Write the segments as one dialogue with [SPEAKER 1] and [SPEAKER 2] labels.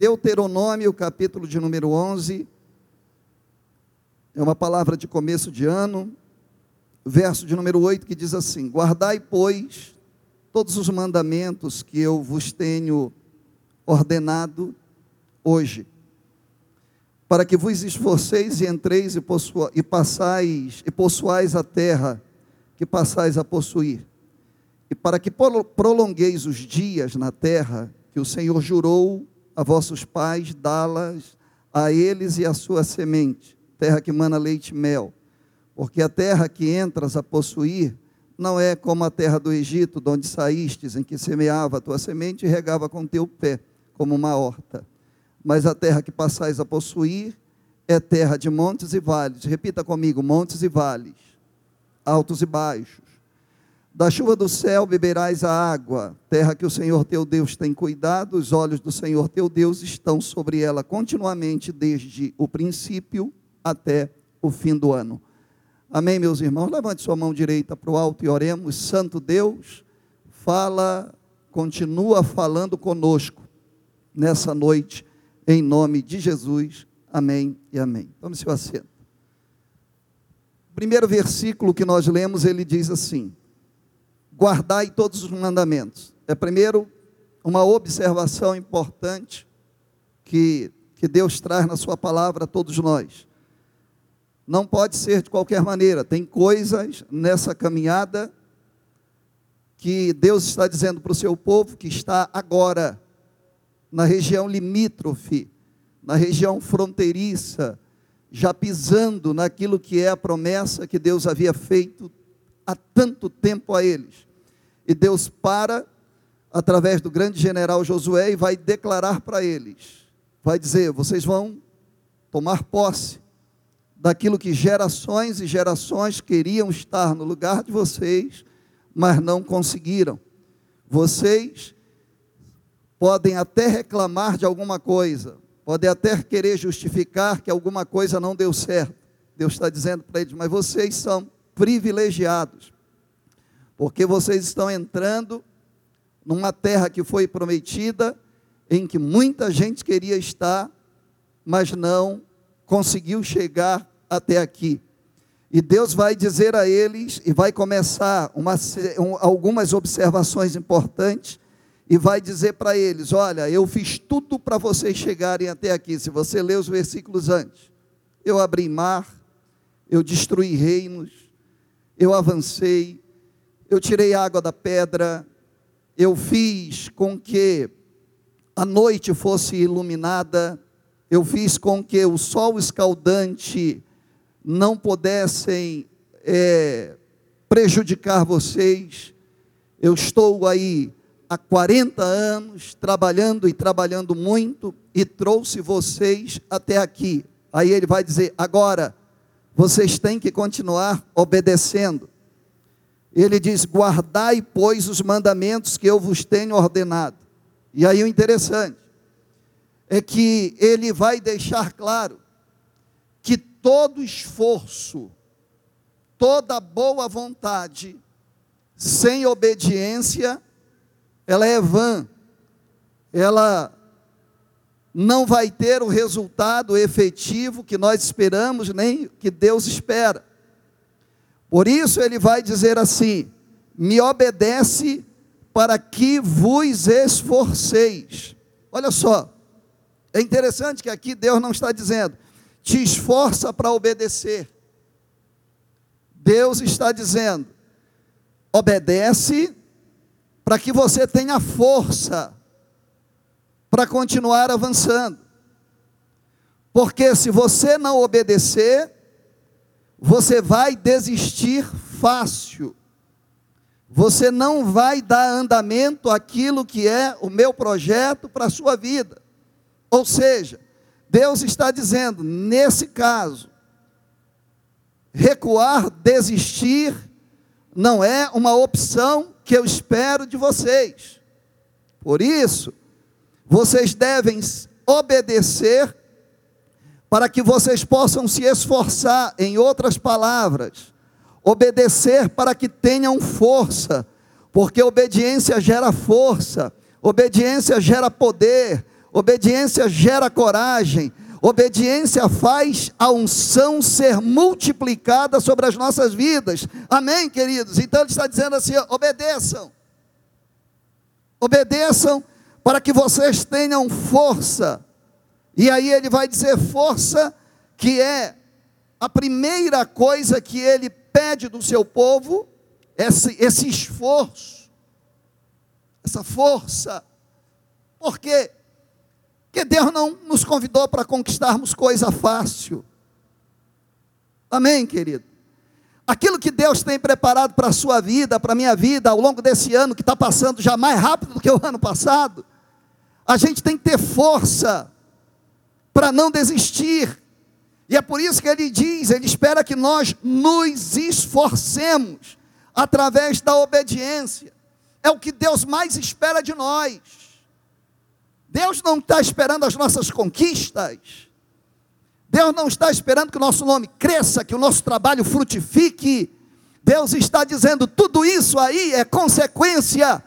[SPEAKER 1] Deuteronômio, capítulo de número 11. É uma palavra de começo de ano, verso de número 8, que diz assim: Guardai, pois, todos os mandamentos que eu vos tenho ordenado hoje, para que vos esforceis e entreis e, possua, e passais e possuais a terra que passais a possuir, e para que prolongueis os dias na terra que o Senhor jurou a vossos pais dá-las a eles e a sua semente, terra que mana leite e mel. Porque a terra que entras a possuir não é como a terra do Egito, de onde saístes, em que semeava a tua semente e regava com teu pé, como uma horta. Mas a terra que passais a possuir é terra de montes e vales. Repita comigo: montes e vales, altos e baixos da chuva do céu beberás a água, terra que o Senhor teu Deus tem cuidado, os olhos do Senhor teu Deus estão sobre ela continuamente, desde o princípio até o fim do ano. Amém, meus irmãos? Levante sua mão direita para o alto e oremos. Santo Deus, fala, continua falando conosco nessa noite, em nome de Jesus. Amém e amém. Tome seu assento. O primeiro versículo que nós lemos, ele diz assim: guardai todos os mandamentos. É primeiro uma observação importante que, que Deus traz na sua palavra a todos nós. Não pode ser de qualquer maneira, tem coisas nessa caminhada que Deus está dizendo para o seu povo que está agora na região limítrofe, na região fronteiriça, já pisando naquilo que é a promessa que Deus havia feito há tanto tempo a eles. E Deus para, através do grande general Josué, e vai declarar para eles: vai dizer, vocês vão tomar posse daquilo que gerações e gerações queriam estar no lugar de vocês, mas não conseguiram. Vocês podem até reclamar de alguma coisa, podem até querer justificar que alguma coisa não deu certo. Deus está dizendo para eles, mas vocês são privilegiados porque vocês estão entrando numa terra que foi prometida, em que muita gente queria estar, mas não conseguiu chegar até aqui. E Deus vai dizer a eles, e vai começar uma, um, algumas observações importantes, e vai dizer para eles: Olha, eu fiz tudo para vocês chegarem até aqui. Se você ler os versículos antes, eu abri mar, eu destruí reinos, eu avancei, eu tirei água da pedra, eu fiz com que a noite fosse iluminada, eu fiz com que o sol escaldante não pudessem é, prejudicar vocês. Eu estou aí há 40 anos trabalhando e trabalhando muito e trouxe vocês até aqui. Aí ele vai dizer: agora vocês têm que continuar obedecendo ele diz: Guardai, pois, os mandamentos que eu vos tenho ordenado. E aí o interessante é que ele vai deixar claro que todo esforço, toda boa vontade, sem obediência, ela é vã, ela não vai ter o resultado efetivo que nós esperamos, nem que Deus espera. Por isso ele vai dizer assim: me obedece para que vos esforceis. Olha só, é interessante que aqui Deus não está dizendo, te esforça para obedecer. Deus está dizendo, obedece para que você tenha força para continuar avançando. Porque se você não obedecer, você vai desistir fácil. Você não vai dar andamento àquilo que é o meu projeto para a sua vida. Ou seja, Deus está dizendo, nesse caso, recuar, desistir, não é uma opção que eu espero de vocês. Por isso, vocês devem obedecer para que vocês possam se esforçar, em outras palavras, obedecer para que tenham força, porque obediência gera força, obediência gera poder, Obediência gera coragem. Obediência faz a unção ser multiplicada sobre as nossas vidas. Amém, queridos? Então ele está dizendo assim: obedeçam. Obedeçam para que vocês tenham força. E aí ele vai dizer força, que é a primeira coisa que ele pede do seu povo, esse, esse esforço, essa força. Por quê? Porque Deus não nos convidou para conquistarmos coisa fácil. Amém, querido? Aquilo que Deus tem preparado para a sua vida, para a minha vida, ao longo desse ano, que está passando já mais rápido do que o ano passado, a gente tem que ter força para não desistir. E é por isso que ele diz, ele espera que nós nos esforcemos através da obediência. É o que Deus mais espera de nós. Deus não está esperando as nossas conquistas. Deus não está esperando que o nosso nome cresça, que o nosso trabalho frutifique. Deus está dizendo: tudo isso aí é consequência.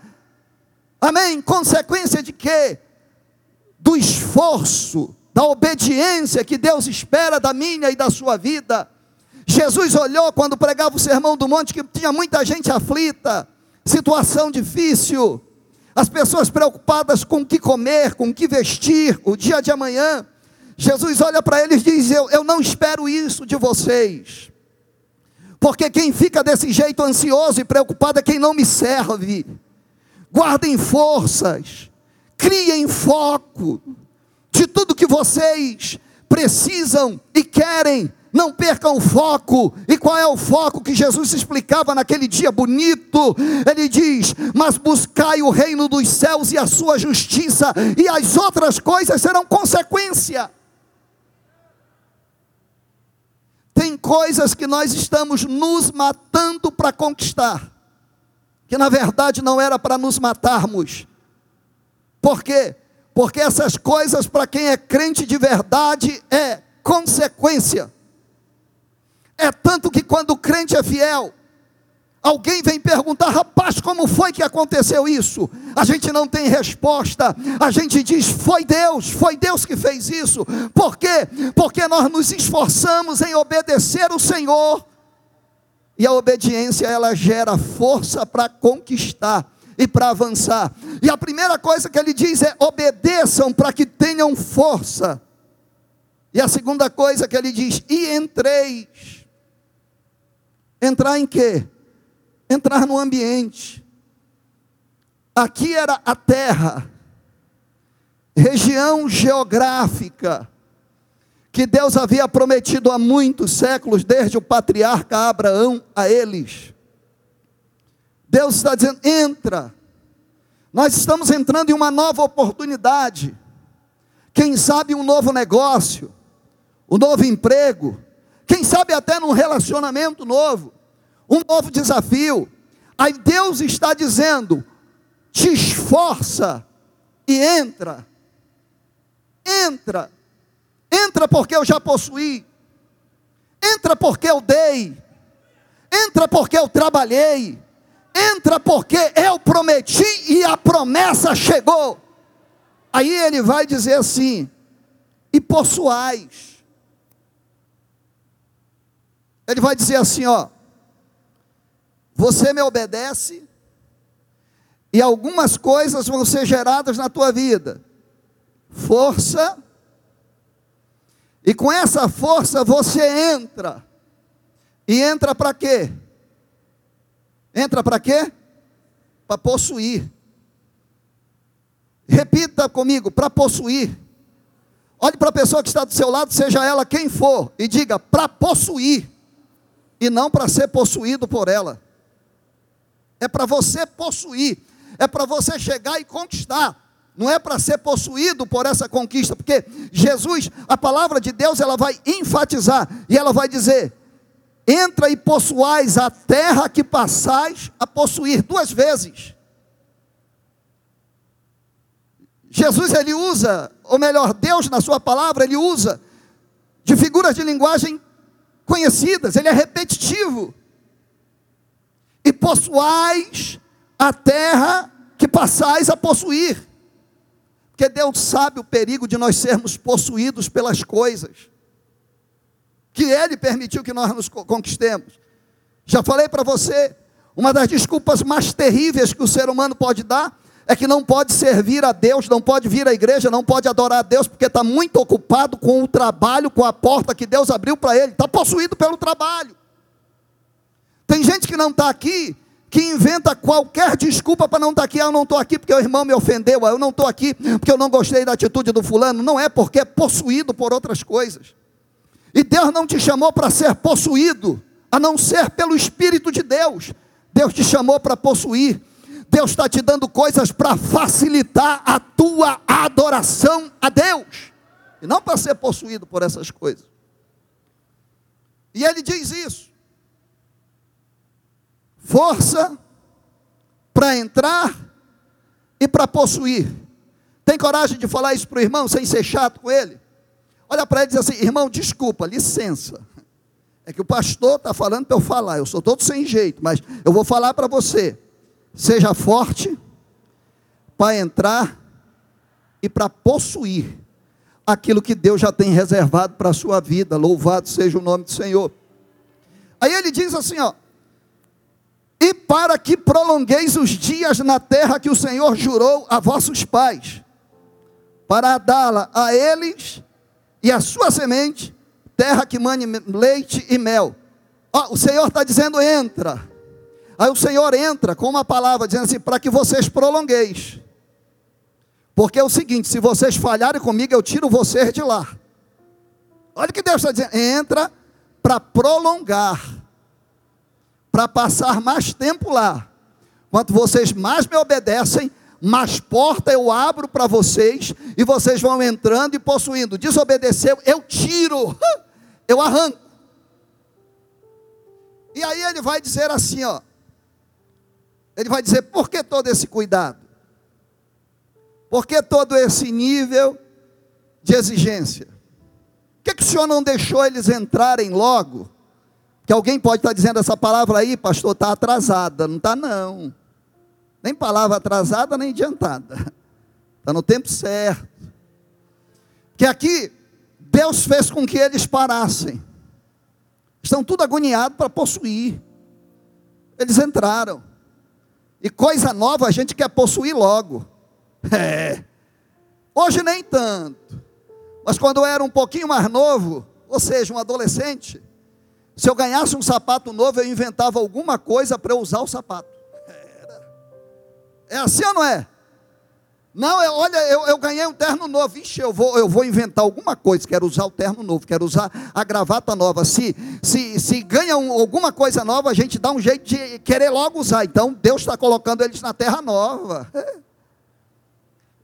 [SPEAKER 1] Amém? Consequência de quê? Do esforço, da obediência que Deus espera da minha e da sua vida. Jesus olhou quando pregava o sermão do monte que tinha muita gente aflita, situação difícil as pessoas preocupadas com o que comer, com o que vestir, o dia de amanhã. Jesus olha para eles e diz: eu, eu não espero isso de vocês, porque quem fica desse jeito ansioso e preocupado é quem não me serve. Guardem forças, criem foco de tudo que vocês precisam e querem não percam o foco. E qual é o foco que Jesus explicava naquele dia bonito? Ele diz: Mas buscai o reino dos céus e a sua justiça, e as outras coisas serão consequência. Tem coisas que nós estamos nos matando para conquistar, que na verdade não era para nos matarmos. Por quê? Porque essas coisas, para quem é crente de verdade, é consequência. É tanto que quando o crente é fiel, alguém vem perguntar, rapaz, como foi que aconteceu isso? A gente não tem resposta, a gente diz, foi Deus, foi Deus que fez isso. Por quê? Porque nós nos esforçamos em obedecer o Senhor. E a obediência ela gera força para conquistar e para avançar. E a primeira coisa que ele diz é: obedeçam para que tenham força. E a segunda coisa que ele diz: e entreis Entrar em quê? Entrar no ambiente. Aqui era a terra, região geográfica, que Deus havia prometido há muitos séculos, desde o patriarca Abraão a eles. Deus está dizendo: entra. Nós estamos entrando em uma nova oportunidade. Quem sabe um novo negócio, um novo emprego, quem sabe até num relacionamento novo, um novo desafio. Aí Deus está dizendo: te esforça e entra. Entra. Entra porque eu já possuí. Entra porque eu dei. Entra porque eu trabalhei. Entra porque eu prometi e a promessa chegou. Aí ele vai dizer assim: e possuais ele vai dizer assim: ó, você me obedece, e algumas coisas vão ser geradas na tua vida. Força, e com essa força você entra. E entra para quê? Entra para quê? Para possuir. Repita comigo, para possuir. Olhe para a pessoa que está do seu lado, seja ela quem for, e diga: para possuir e não para ser possuído por ela. É para você possuir, é para você chegar e conquistar. Não é para ser possuído por essa conquista, porque Jesus, a palavra de Deus, ela vai enfatizar e ela vai dizer: entra e possuais a terra que passais a possuir duas vezes. Jesus ele usa, ou melhor, Deus na sua palavra, ele usa de figuras de linguagem conhecidas, ele é repetitivo. E possuais a terra que passais a possuir. Porque Deus sabe o perigo de nós sermos possuídos pelas coisas que Ele permitiu que nós nos conquistemos. Já falei para você, uma das desculpas mais terríveis que o ser humano pode dar é que não pode servir a Deus, não pode vir à igreja, não pode adorar a Deus, porque está muito ocupado com o trabalho, com a porta que Deus abriu para ele, está possuído pelo trabalho. Tem gente que não está aqui, que inventa qualquer desculpa para não estar tá aqui. Ah, eu não estou aqui porque o irmão me ofendeu, ah, eu não estou aqui porque eu não gostei da atitude do fulano. Não é porque é possuído por outras coisas. E Deus não te chamou para ser possuído, a não ser pelo Espírito de Deus. Deus te chamou para possuir. Deus está te dando coisas para facilitar a tua adoração a Deus, e não para ser possuído por essas coisas. E ele diz isso: força para entrar e para possuir. Tem coragem de falar isso para o irmão sem ser chato com ele? Olha para ele e diz assim: irmão, desculpa, licença. É que o pastor está falando para eu falar, eu sou todo sem jeito, mas eu vou falar para você. Seja forte para entrar e para possuir aquilo que Deus já tem reservado para a sua vida. Louvado seja o nome do Senhor. Aí ele diz assim, ó: "E para que prolongueis os dias na terra que o Senhor jurou a vossos pais, para dá-la a eles e a sua semente, terra que mane leite e mel. O Senhor está dizendo: entra. Aí o Senhor entra com uma palavra dizendo assim: para que vocês prolongueis. Porque é o seguinte: se vocês falharem comigo, eu tiro vocês de lá. Olha o que Deus está dizendo: entra para prolongar, para passar mais tempo lá. Quanto vocês mais me obedecem, mas porta eu abro para vocês e vocês vão entrando e possuindo. Desobedeceu, eu tiro, eu arranco. E aí ele vai dizer assim, ó. Ele vai dizer: por que todo esse cuidado? Por que todo esse nível de exigência? Por que, que o senhor não deixou eles entrarem logo? Que alguém pode estar dizendo essa palavra aí, pastor, está atrasada. Não está, não. Nem palavra atrasada, nem adiantada. Está no tempo certo. Que aqui, Deus fez com que eles parassem. Estão tudo agoniados para possuir. Eles entraram. E coisa nova a gente quer possuir logo. É. Hoje nem tanto. Mas quando eu era um pouquinho mais novo, ou seja, um adolescente, se eu ganhasse um sapato novo, eu inventava alguma coisa para eu usar o sapato. É assim ou não é? Não, eu, olha, eu, eu, ganhei um terno novo. Ixi, eu vou, eu vou inventar alguma coisa. Quero usar o terno novo, quero usar a gravata nova. Se, se, se ganha um, alguma coisa nova, a gente dá um jeito de querer logo usar. Então, Deus está colocando eles na terra nova.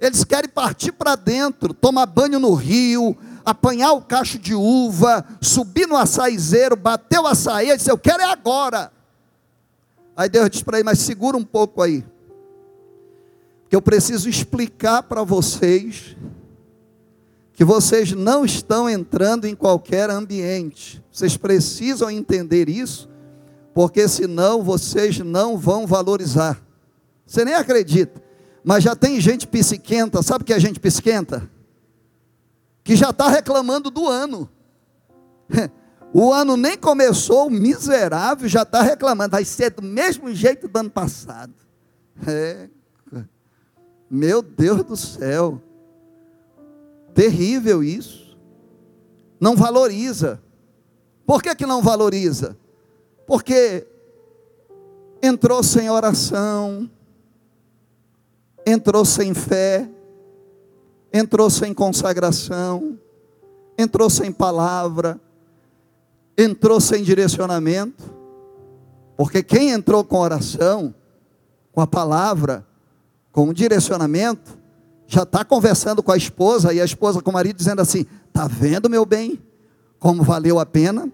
[SPEAKER 1] Eles querem partir para dentro, tomar banho no rio, apanhar o cacho de uva, subir no açaizeiro, bater o açaí. Ele disse: Eu quero é agora. Aí Deus disse para ele: Mas segura um pouco aí que eu preciso explicar para vocês que vocês não estão entrando em qualquer ambiente. Vocês precisam entender isso, porque senão vocês não vão valorizar. Você nem acredita, mas já tem gente psiquenta, sabe o que é gente psiquenta? Que já está reclamando do ano. O ano nem começou, o miserável já está reclamando, vai ser do mesmo jeito do ano passado. É, meu Deus do céu. Terrível isso. Não valoriza. Por que, que não valoriza? Porque entrou sem oração, entrou sem fé, entrou sem consagração, entrou sem palavra, entrou sem direcionamento. Porque quem entrou com oração, com a palavra, com um direcionamento, já está conversando com a esposa e a esposa com o marido dizendo assim: Está vendo, meu bem, como valeu a pena?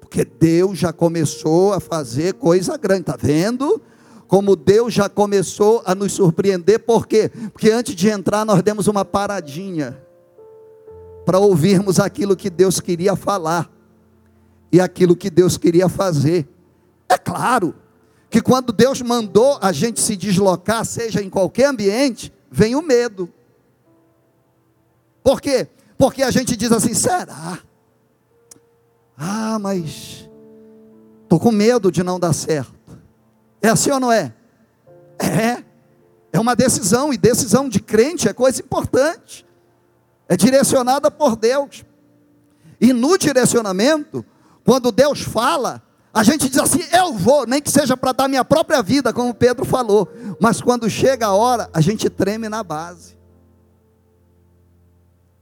[SPEAKER 1] Porque Deus já começou a fazer coisa grande, está vendo? Como Deus já começou a nos surpreender, por quê? Porque antes de entrar nós demos uma paradinha para ouvirmos aquilo que Deus queria falar e aquilo que Deus queria fazer. É claro, que quando Deus mandou a gente se deslocar, seja em qualquer ambiente, vem o medo. Por quê? Porque a gente diz assim: será? Ah, mas estou com medo de não dar certo. É assim ou não é? É. É uma decisão, e decisão de crente é coisa importante. É direcionada por Deus. E no direcionamento, quando Deus fala, a gente diz assim: eu vou, nem que seja para dar minha própria vida, como Pedro falou. Mas quando chega a hora, a gente treme na base.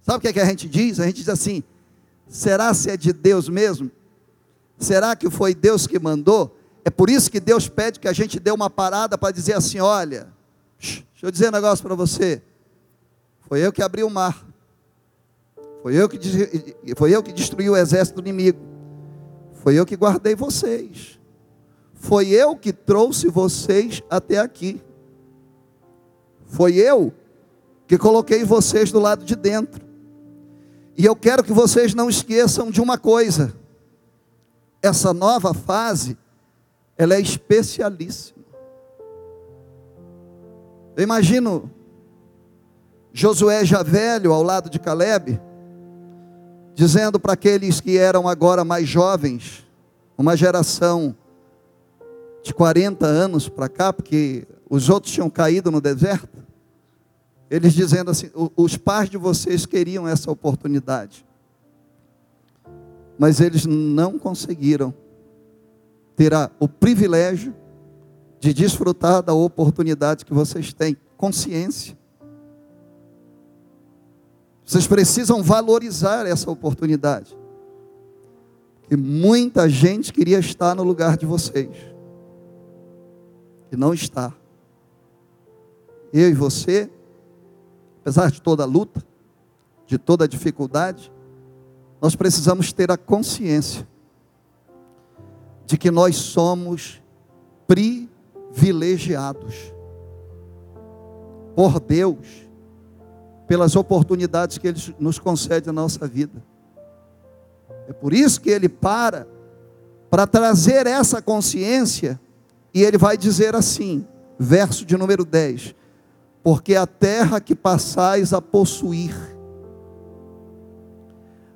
[SPEAKER 1] Sabe o que, é que a gente diz? A gente diz assim: será se é de Deus mesmo? Será que foi Deus que mandou? É por isso que Deus pede que a gente dê uma parada para dizer assim: olha, deixa eu dizer um negócio para você. Foi eu que abri o mar. Foi eu que, foi eu que destruí o exército inimigo. Foi eu que guardei vocês. Foi eu que trouxe vocês até aqui. Foi eu que coloquei vocês do lado de dentro. E eu quero que vocês não esqueçam de uma coisa. Essa nova fase ela é especialíssima. Eu imagino Josué já velho ao lado de Caleb, dizendo para aqueles que eram agora mais jovens, uma geração de 40 anos para cá, porque os outros tinham caído no deserto, eles dizendo assim: os pais de vocês queriam essa oportunidade, mas eles não conseguiram terá o privilégio de desfrutar da oportunidade que vocês têm. Consciência. Vocês precisam valorizar essa oportunidade. Que muita gente queria estar no lugar de vocês. E não está. Eu e você, apesar de toda a luta, de toda a dificuldade, nós precisamos ter a consciência de que nós somos privilegiados por Deus, pelas oportunidades que Ele nos concede na nossa vida. É por isso que Ele para, para trazer essa consciência, e Ele vai dizer assim, verso de número 10: Porque a terra que passais a possuir,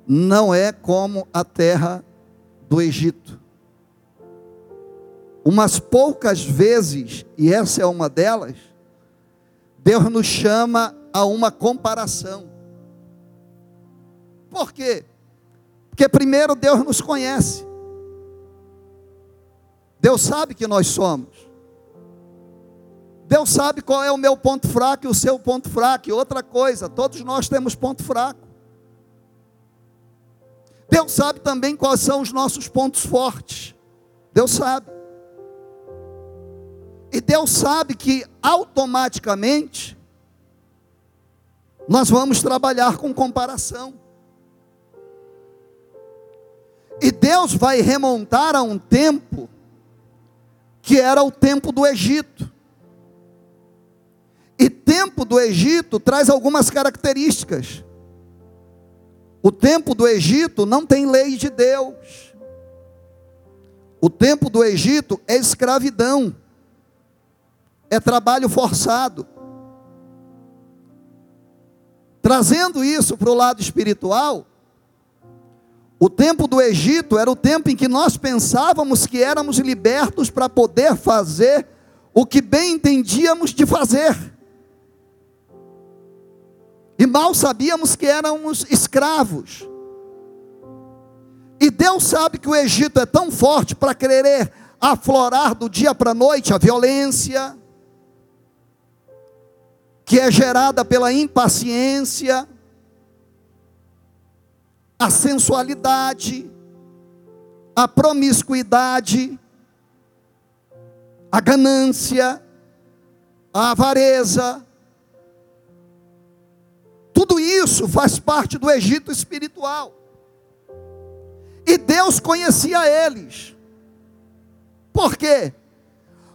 [SPEAKER 1] não é como a terra do Egito umas poucas vezes, e essa é uma delas, Deus nos chama a uma comparação. Por quê? Porque primeiro Deus nos conhece. Deus sabe que nós somos. Deus sabe qual é o meu ponto fraco e o seu ponto fraco. E outra coisa, todos nós temos ponto fraco. Deus sabe também quais são os nossos pontos fortes. Deus sabe. E Deus sabe que automaticamente nós vamos trabalhar com comparação. E Deus vai remontar a um tempo que era o tempo do Egito. E tempo do Egito traz algumas características. O tempo do Egito não tem lei de Deus. O tempo do Egito é escravidão é trabalho forçado. Trazendo isso para o lado espiritual, o tempo do Egito era o tempo em que nós pensávamos que éramos libertos para poder fazer o que bem entendíamos de fazer. E mal sabíamos que éramos escravos. E Deus sabe que o Egito é tão forte para querer aflorar do dia para a noite a violência, que é gerada pela impaciência, a sensualidade, a promiscuidade, a ganância, a avareza. Tudo isso faz parte do Egito espiritual. E Deus conhecia eles. Por quê?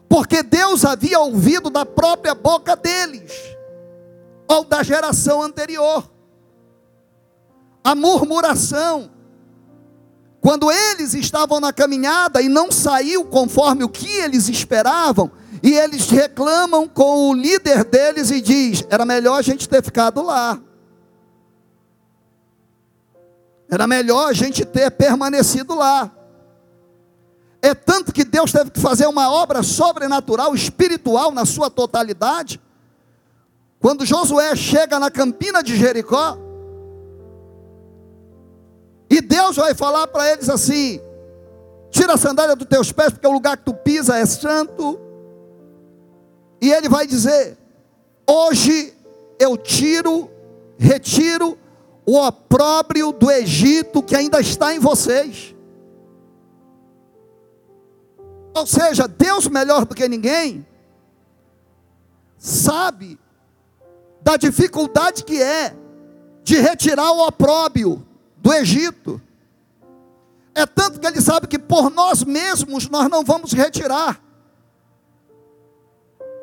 [SPEAKER 1] Porque Deus havia ouvido da própria boca deles ou da geração anterior. A murmuração, quando eles estavam na caminhada e não saiu conforme o que eles esperavam, e eles reclamam com o líder deles e diz: era melhor a gente ter ficado lá. Era melhor a gente ter permanecido lá. É tanto que Deus teve que fazer uma obra sobrenatural, espiritual, na sua totalidade. Quando Josué chega na campina de Jericó, e Deus vai falar para eles assim: tira a sandália dos teus pés, porque o lugar que tu pisa é santo. E ele vai dizer: hoje eu tiro, retiro o opróbrio do Egito que ainda está em vocês. Ou seja, Deus melhor do que ninguém sabe da dificuldade que é de retirar o opróbrio do Egito. É tanto que ele sabe que por nós mesmos nós não vamos retirar.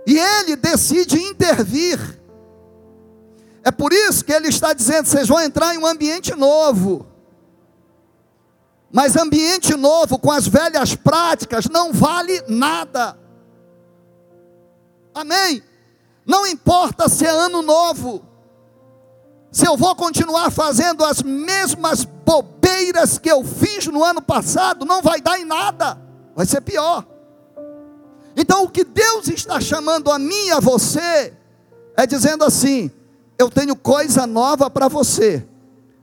[SPEAKER 1] E ele decide intervir. É por isso que ele está dizendo: vocês vão entrar em um ambiente novo. Mas ambiente novo com as velhas práticas não vale nada. Amém? Não importa se é ano novo, se eu vou continuar fazendo as mesmas bobeiras que eu fiz no ano passado, não vai dar em nada, vai ser pior. Então, o que Deus está chamando a mim e a você, é dizendo assim: eu tenho coisa nova para você,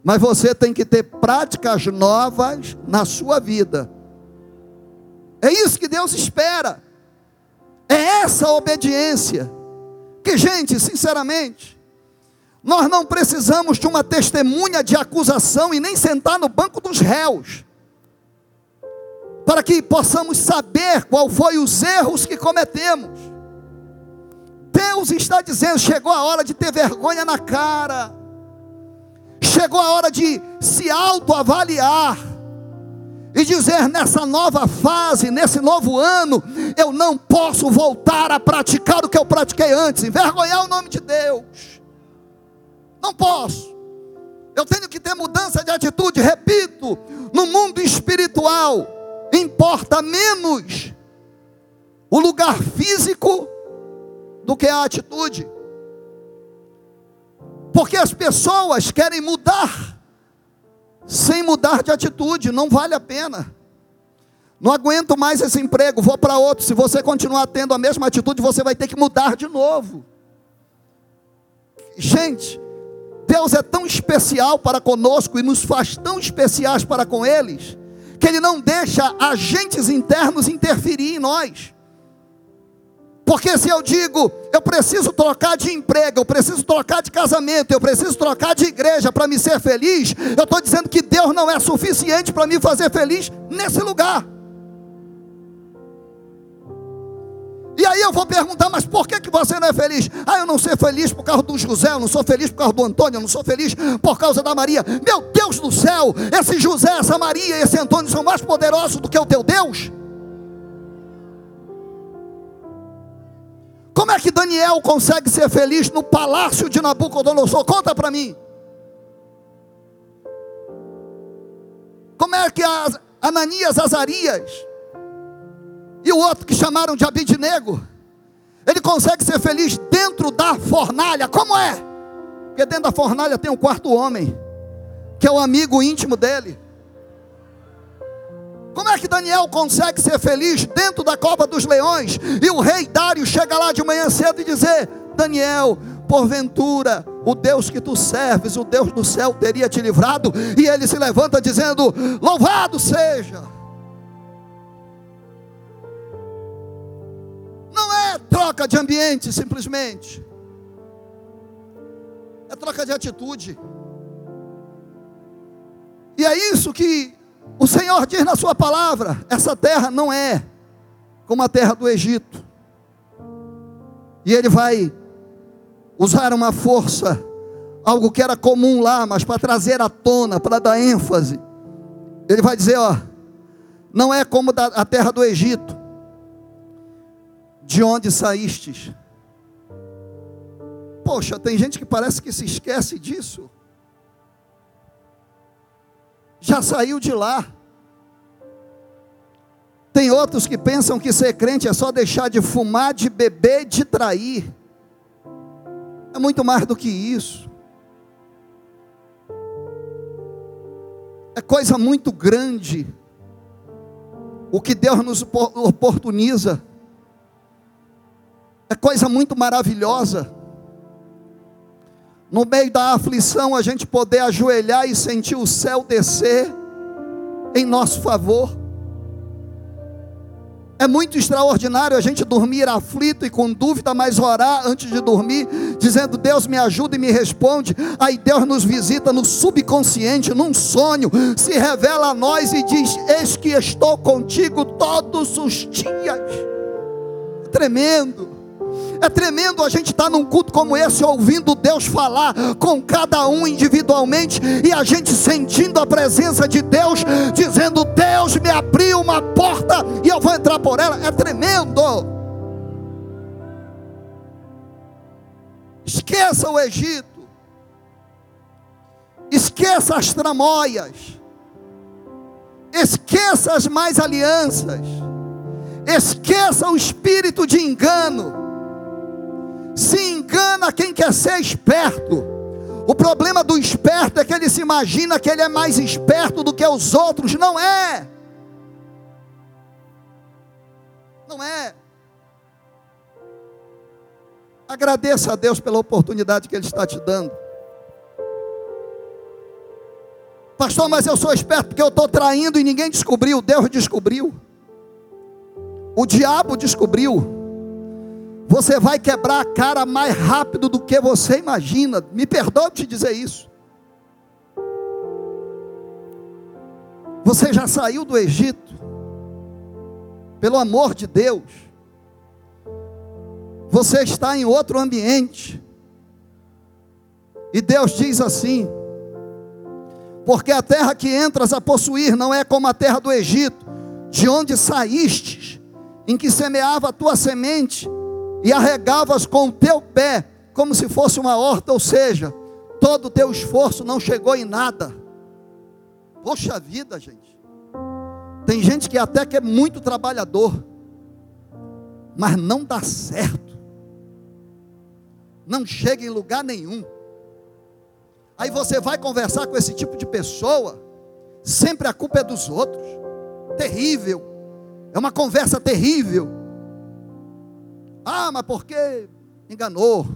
[SPEAKER 1] mas você tem que ter práticas novas na sua vida. É isso que Deus espera, é essa obediência. Que, gente, sinceramente, nós não precisamos de uma testemunha de acusação e nem sentar no banco dos réus, para que possamos saber qual foi os erros que cometemos. Deus está dizendo: chegou a hora de ter vergonha na cara, chegou a hora de se autoavaliar e dizer nessa nova fase, nesse novo ano, eu não posso voltar a praticar o que eu pratiquei antes, envergonhar o nome de Deus. Não posso. Eu tenho que ter mudança de atitude. Repito, no mundo espiritual, importa menos o lugar físico do que a atitude. Porque as pessoas querem mudar sem mudar de atitude, não vale a pena. Não aguento mais esse emprego, vou para outro. Se você continuar tendo a mesma atitude, você vai ter que mudar de novo. Gente, Deus é tão especial para conosco e nos faz tão especiais para com eles, que Ele não deixa agentes internos interferir em nós. Porque se eu digo, eu preciso trocar de emprego, eu preciso trocar de casamento, eu preciso trocar de igreja para me ser feliz, eu estou dizendo que Deus não é suficiente para me fazer feliz nesse lugar. E aí eu vou perguntar, mas por que, que você não é feliz? Ah, eu não sou feliz por causa do José, eu não sou feliz por causa do Antônio, eu não sou feliz por causa da Maria. Meu Deus do céu, esse José, essa Maria esse Antônio são mais poderosos do que o teu Deus? Como é que Daniel consegue ser feliz no palácio de Nabucodonosor? Conta para mim. Como é que Ananias, Azarias, e o outro que chamaram de Abidnego, ele consegue ser feliz dentro da fornalha. Como é? Porque dentro da fornalha tem um quarto homem, que é o amigo íntimo dele. Como é que Daniel consegue ser feliz dentro da cova dos leões? E o rei Dário chega lá de manhã cedo e dizer: Daniel, porventura o Deus que tu serves, o Deus do céu, teria te livrado. E ele se levanta dizendo: Louvado seja troca de ambiente, simplesmente. É troca de atitude. E é isso que o Senhor diz na Sua palavra: essa terra não é como a terra do Egito. E Ele vai usar uma força, algo que era comum lá, mas para trazer à tona, para dar ênfase. Ele vai dizer: ó, não é como a terra do Egito de onde saístes. Poxa, tem gente que parece que se esquece disso. Já saiu de lá. Tem outros que pensam que ser crente é só deixar de fumar, de beber, de trair. É muito mais do que isso. É coisa muito grande o que Deus nos oportuniza. É coisa muito maravilhosa. No meio da aflição, a gente poder ajoelhar e sentir o céu descer em nosso favor. É muito extraordinário a gente dormir aflito e com dúvida, mas orar antes de dormir, dizendo: Deus me ajuda e me responde. Aí Deus nos visita no subconsciente, num sonho, se revela a nós e diz: Eis que estou contigo todos os dias. Tremendo. É tremendo a gente estar tá num culto como esse, ouvindo Deus falar com cada um individualmente e a gente sentindo a presença de Deus, dizendo: Deus me abriu uma porta e eu vou entrar por ela. É tremendo. Esqueça o Egito, esqueça as tramóias, esqueça as mais alianças, esqueça o espírito de engano se engana quem quer ser esperto. O problema do esperto é que ele se imagina que ele é mais esperto do que os outros. Não é. Não é. Agradeça a Deus pela oportunidade que Ele está te dando. Pastor, mas eu sou esperto porque eu estou traindo e ninguém descobriu. Deus descobriu. O diabo descobriu você vai quebrar a cara mais rápido do que você imagina. Me perdoe te dizer isso. Você já saiu do Egito, pelo amor de Deus. Você está em outro ambiente. E Deus diz assim: Porque a terra que entras a possuir não é como a terra do Egito, de onde saíste, em que semeava a tua semente e arregavas com o teu pé, como se fosse uma horta, ou seja, todo o teu esforço não chegou em nada. Poxa vida, gente. Tem gente que até que é muito trabalhador, mas não dá certo. Não chega em lugar nenhum. Aí você vai conversar com esse tipo de pessoa, sempre a culpa é dos outros. Terrível. É uma conversa terrível. Ah, mas porque enganou?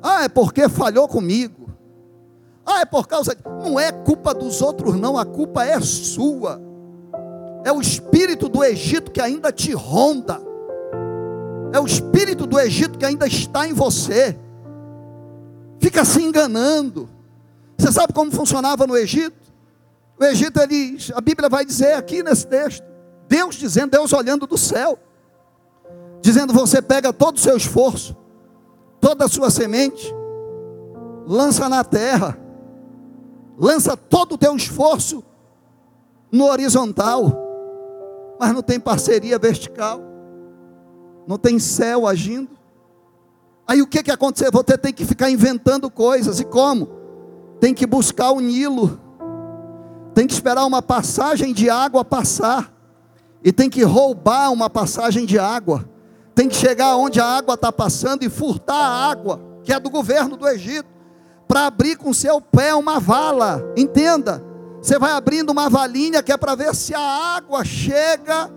[SPEAKER 1] Ah, é porque falhou comigo? Ah, é por causa. Não é culpa dos outros, não, a culpa é sua. É o espírito do Egito que ainda te ronda. É o espírito do Egito que ainda está em você. Fica se enganando. Você sabe como funcionava no Egito? O Egito, ele, a Bíblia vai dizer aqui nesse texto: Deus dizendo, Deus olhando do céu dizendo: você pega todo o seu esforço, toda a sua semente, lança na terra, lança todo o teu esforço no horizontal, mas não tem parceria vertical, não tem céu agindo. Aí o que que acontece? Você tem que ficar inventando coisas, e como? Tem que buscar o Nilo, tem que esperar uma passagem de água passar, e tem que roubar uma passagem de água tem que chegar onde a água está passando e furtar a água, que é do governo do Egito, para abrir com seu pé uma vala. Entenda, você vai abrindo uma valinha que é para ver se a água chega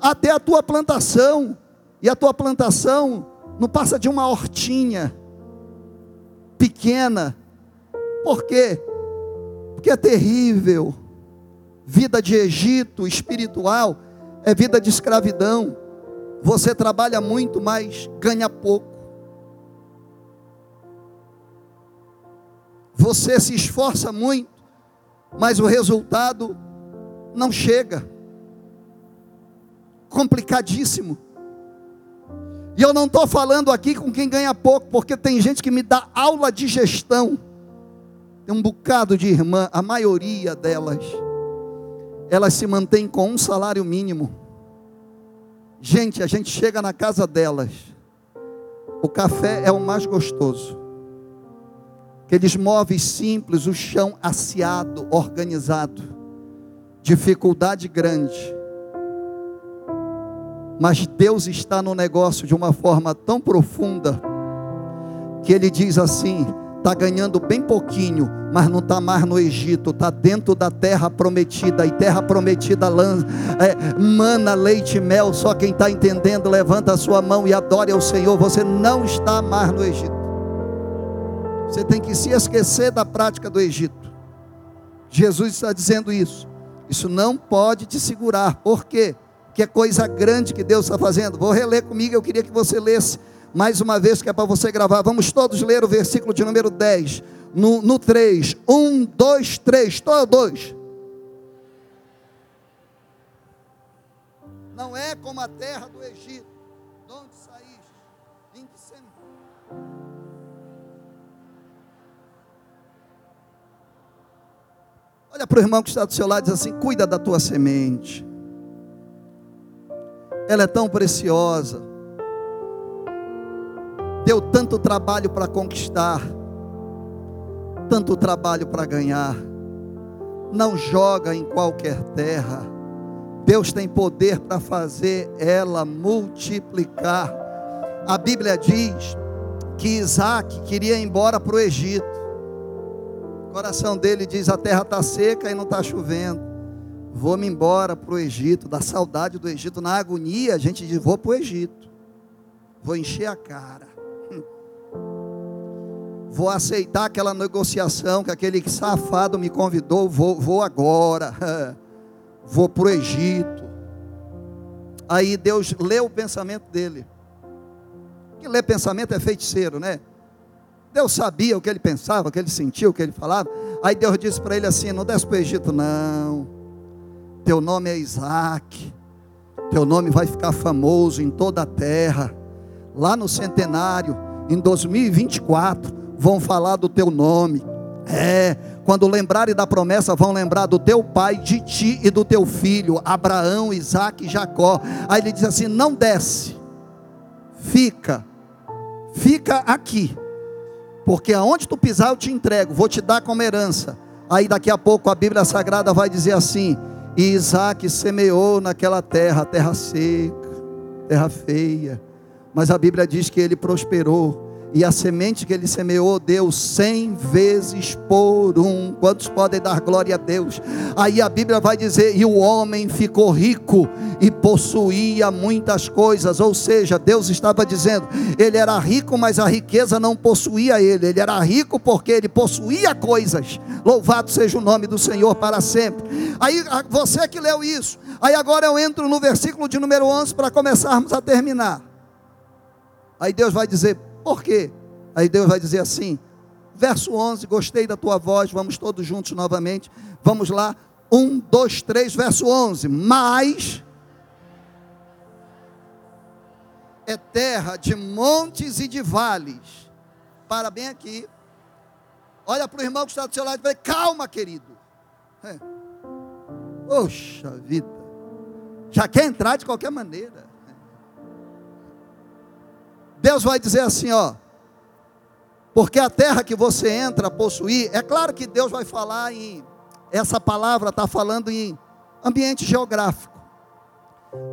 [SPEAKER 1] até a tua plantação, e a tua plantação não passa de uma hortinha pequena. Por quê? Porque é terrível. Vida de Egito espiritual é vida de escravidão. Você trabalha muito, mas ganha pouco. Você se esforça muito, mas o resultado não chega. Complicadíssimo. E eu não estou falando aqui com quem ganha pouco, porque tem gente que me dá aula de gestão. Tem um bocado de irmã, a maioria delas, elas se mantêm com um salário mínimo. Gente, a gente chega na casa delas, o café é o mais gostoso. Aqueles móveis simples, o chão aciado, organizado, dificuldade grande. Mas Deus está no negócio de uma forma tão profunda que Ele diz assim: está ganhando bem pouquinho, mas não está mais no Egito, está dentro da terra prometida, e terra prometida lança, é, mana, leite e mel. Só quem está entendendo, levanta a sua mão e adore ao Senhor. Você não está mais no Egito. Você tem que se esquecer da prática do Egito. Jesus está dizendo isso. Isso não pode te segurar. Por quê? Que é coisa grande que Deus está fazendo. Vou reler comigo, eu queria que você lesse mais uma vez, que é para você gravar. Vamos todos ler o versículo de número 10. No, no 3. 1, 2, 3. Todos. Não é como a terra do Egito, de onde saíste, em que sempre. Olha para o irmão que está do seu lado e diz assim: cuida da tua semente. Ela é tão preciosa deu tanto trabalho para conquistar, tanto trabalho para ganhar. Não joga em qualquer terra. Deus tem poder para fazer ela multiplicar. A Bíblia diz que Isaac queria ir embora para o Egito. O coração dele diz: a terra está seca e não está chovendo. Vou-me embora para o Egito, da saudade do Egito. Na agonia, a gente diz: vou para o Egito. Vou encher a cara vou aceitar aquela negociação que aquele safado me convidou, vou, vou agora, vou para o Egito. Aí Deus leu o pensamento dele. Que ler pensamento é feiticeiro, né? Deus sabia o que ele pensava, o que ele sentia, o que ele falava. Aí Deus disse para ele assim: Não desce para o Egito, não. Teu nome é Isaac. Teu nome vai ficar famoso em toda a terra. Lá no centenário, em 2024 vão falar do teu nome. É, quando lembrarem da promessa, vão lembrar do teu pai, de ti e do teu filho, Abraão, Isaac e Jacó. Aí ele diz assim: não desce, fica, fica aqui, porque aonde tu pisar eu te entrego, vou te dar como herança. Aí daqui a pouco a Bíblia Sagrada vai dizer assim: e Isaac semeou naquela terra, terra seca, terra feia, mas a Bíblia diz que ele prosperou e a semente que ele semeou deu cem vezes por um. Quantos podem dar glória a Deus? Aí a Bíblia vai dizer: e o homem ficou rico e possuía muitas coisas. Ou seja, Deus estava dizendo: ele era rico, mas a riqueza não possuía ele. Ele era rico porque ele possuía coisas. Louvado seja o nome do Senhor para sempre. Aí você que leu isso. Aí agora eu entro no versículo de número 11 para começarmos a terminar. Aí Deus vai dizer: por quê? Aí Deus vai dizer assim, verso 11, gostei da tua voz, vamos todos juntos novamente, vamos lá, um, dois, três, verso 11, mas é terra de montes e de vales, para bem aqui, olha para o irmão que está do seu lado e fala, calma querido, é. poxa vida, já quer entrar de qualquer maneira, Deus vai dizer assim, ó, porque a terra que você entra a possuir, é claro que Deus vai falar em, essa palavra está falando em ambiente geográfico,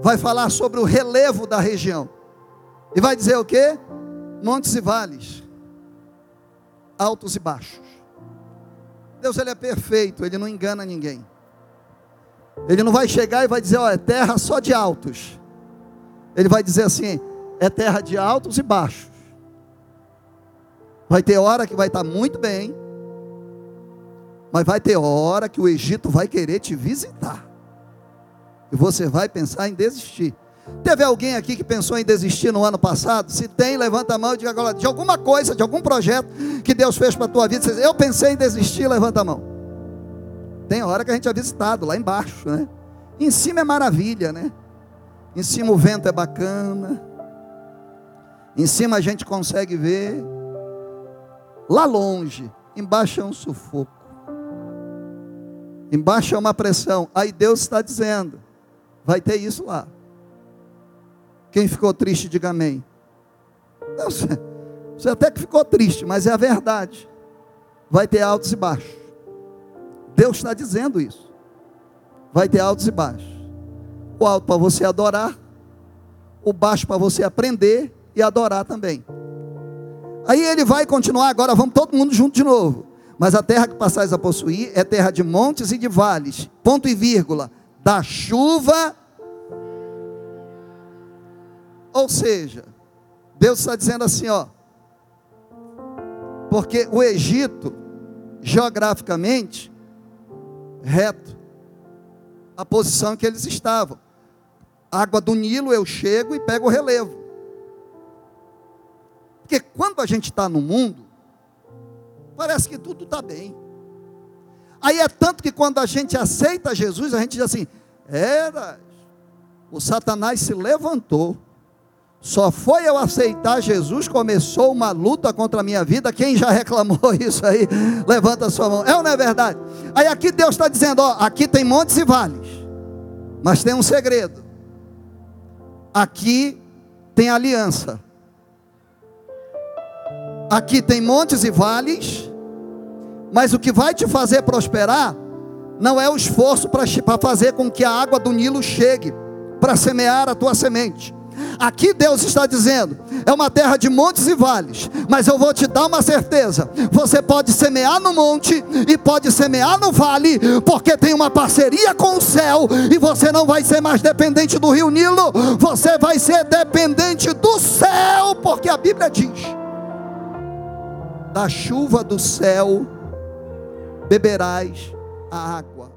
[SPEAKER 1] vai falar sobre o relevo da região, e vai dizer o que? Montes e vales, altos e baixos. Deus ele é perfeito, ele não engana ninguém. Ele não vai chegar e vai dizer, ó, é terra só de altos. Ele vai dizer assim, é terra de altos e baixos. Vai ter hora que vai estar muito bem, mas vai ter hora que o Egito vai querer te visitar. E você vai pensar em desistir. Teve alguém aqui que pensou em desistir no ano passado? Se tem, levanta a mão e diga agora, de alguma coisa, de algum projeto que Deus fez para a tua vida. eu pensei em desistir, levanta a mão. Tem hora que a gente é visitado, lá embaixo, né? Em cima é maravilha, né? Em cima o vento é bacana em cima a gente consegue ver. Lá longe, embaixo é um sufoco. Embaixo é uma pressão. Aí Deus está dizendo: vai ter isso lá. Quem ficou triste, diga amém. Deus, você até que ficou triste, mas é a verdade. Vai ter altos e baixos. Deus está dizendo isso. Vai ter altos e baixos. O alto para você adorar, o baixo para você aprender e adorar também. Aí ele vai continuar, agora vamos todo mundo junto de novo. Mas a terra que passais a possuir é terra de montes e de vales, ponto e vírgula, da chuva. Ou seja, Deus está dizendo assim, ó, porque o Egito, geograficamente, reto, a posição que eles estavam. Água do Nilo, eu chego e pego o relevo. Porque quando a gente está no mundo, parece que tudo está bem. Aí é tanto que quando a gente aceita Jesus, a gente diz assim: era, o Satanás se levantou. Só foi eu aceitar Jesus, começou uma luta contra a minha vida. Quem já reclamou isso aí, levanta a sua mão. É ou não é verdade? Aí aqui Deus está dizendo: ó, aqui tem montes e vales, mas tem um segredo. Aqui tem aliança. Aqui tem montes e vales, mas o que vai te fazer prosperar não é o esforço para fazer com que a água do Nilo chegue para semear a tua semente. Aqui Deus está dizendo: é uma terra de montes e vales, mas eu vou te dar uma certeza: você pode semear no monte e pode semear no vale, porque tem uma parceria com o céu, e você não vai ser mais dependente do rio Nilo, você vai ser dependente do céu, porque a Bíblia diz: da chuva do céu beberás a água.